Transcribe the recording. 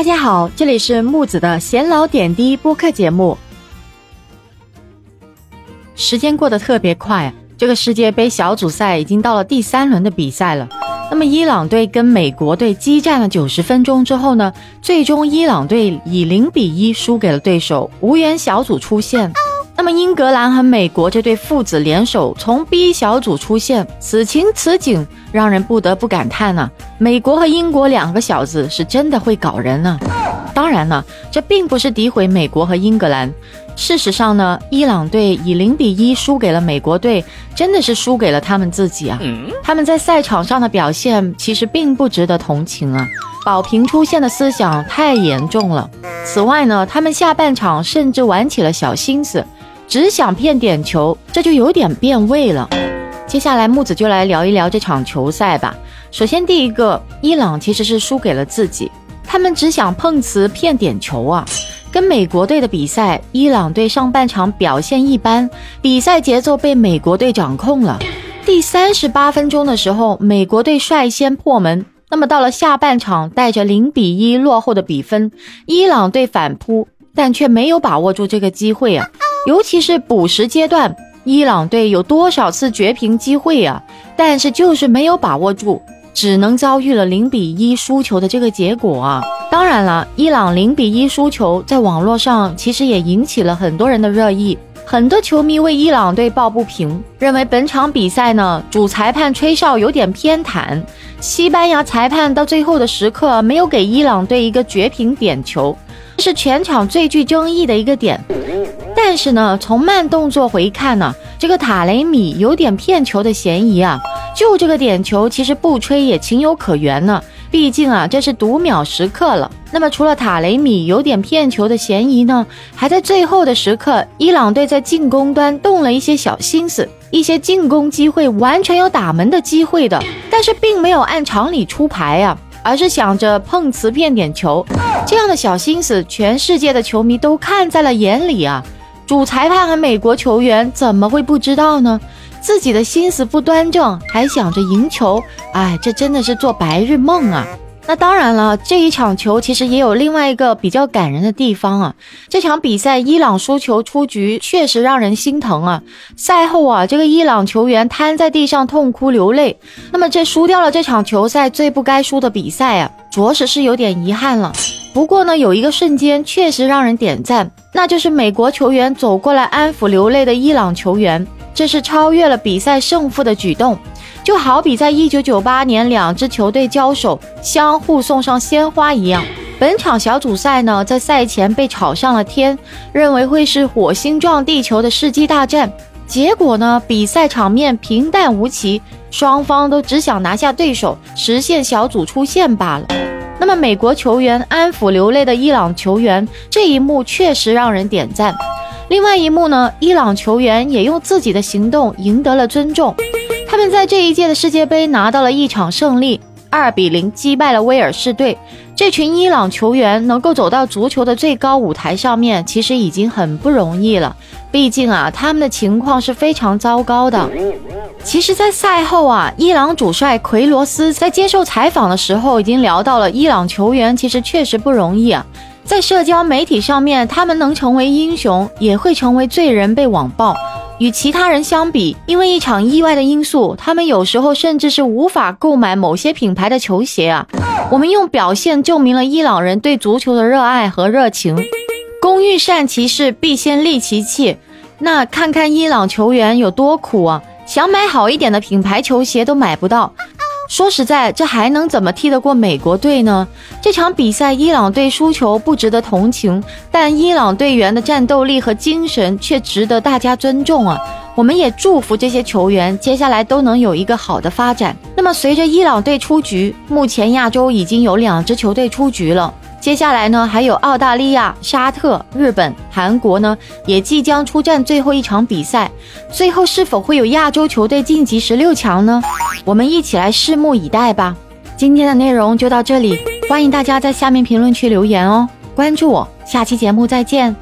大家好，这里是木子的闲聊点滴播客节目。时间过得特别快，这个世界杯小组赛已经到了第三轮的比赛了。那么伊朗队跟美国队激战了九十分钟之后呢，最终伊朗队以零比一输给了对手，无缘小组出线。那么英格兰和美国这对父子联手从 B 小组出现，此情此景让人不得不感叹呢。美国和英国两个小子是真的会搞人呢。当然了，这并不是诋毁美国和英格兰。事实上呢，伊朗队以零比一输给了美国队，真的是输给了他们自己啊。他们在赛场上的表现其实并不值得同情啊。保平出现的思想太严重了。此外呢，他们下半场甚至玩起了小心思。只想骗点球，这就有点变味了。接下来木子就来聊一聊这场球赛吧。首先，第一个，伊朗其实是输给了自己，他们只想碰瓷骗点球啊。跟美国队的比赛，伊朗队上半场表现一般，比赛节奏被美国队掌控了。第三十八分钟的时候，美国队率先破门。那么到了下半场，带着零比一落后的比分，伊朗队反扑，但却没有把握住这个机会啊。尤其是补时阶段，伊朗队有多少次绝平机会啊？但是就是没有把握住，只能遭遇了零比一输球的这个结果啊！当然了，伊朗零比一输球，在网络上其实也引起了很多人的热议，很多球迷为伊朗队抱不平，认为本场比赛呢，主裁判吹哨有点偏袒，西班牙裁判到最后的时刻没有给伊朗队一个绝平点球，这是全场最具争议的一个点。但是呢，从慢动作回看呢，这个塔雷米有点骗球的嫌疑啊。就这个点球，其实不吹也情有可原呢。毕竟啊，这是读秒时刻了。那么除了塔雷米有点骗球的嫌疑呢，还在最后的时刻，伊朗队在进攻端动了一些小心思，一些进攻机会完全有打门的机会的，但是并没有按常理出牌呀，而是想着碰瓷骗点球。这样的小心思，全世界的球迷都看在了眼里啊。主裁判和美国球员怎么会不知道呢？自己的心思不端正，还想着赢球，哎，这真的是做白日梦啊！那当然了，这一场球其实也有另外一个比较感人的地方啊。这场比赛伊朗输球出局，确实让人心疼啊。赛后啊，这个伊朗球员瘫在地上痛哭流泪。那么这输掉了这场球赛最不该输的比赛啊，着实是有点遗憾了。不过呢，有一个瞬间确实让人点赞，那就是美国球员走过来安抚流泪的伊朗球员，这是超越了比赛胜负的举动，就好比在一九九八年两支球队交手，相互送上鲜花一样。本场小组赛呢，在赛前被炒上了天，认为会是火星撞地球的世纪大战，结果呢，比赛场面平淡无奇，双方都只想拿下对手，实现小组出线罢了。那么，美国球员安抚流泪的伊朗球员，这一幕确实让人点赞。另外一幕呢，伊朗球员也用自己的行动赢得了尊重。他们在这一届的世界杯拿到了一场胜利，二比零击败了威尔士队。这群伊朗球员能够走到足球的最高舞台上面，其实已经很不容易了。毕竟啊，他们的情况是非常糟糕的。其实，在赛后啊，伊朗主帅奎罗斯在接受采访的时候，已经聊到了伊朗球员其实确实不容易啊。在社交媒体上面，他们能成为英雄，也会成为罪人被网暴。与其他人相比，因为一场意外的因素，他们有时候甚至是无法购买某些品牌的球鞋啊。我们用表现证明了伊朗人对足球的热爱和热情。工欲善其事，必先利其器。那看看伊朗球员有多苦啊！想买好一点的品牌球鞋都买不到。说实在，这还能怎么踢得过美国队呢？这场比赛伊朗队输球不值得同情，但伊朗队员的战斗力和精神却值得大家尊重啊！我们也祝福这些球员接下来都能有一个好的发展。那么，随着伊朗队出局，目前亚洲已经有两支球队出局了。接下来呢，还有澳大利亚、沙特、日本、韩国呢，也即将出战最后一场比赛。最后是否会有亚洲球队晋级十六强呢？我们一起来拭目以待吧。今天的内容就到这里，欢迎大家在下面评论区留言哦，关注我，下期节目再见。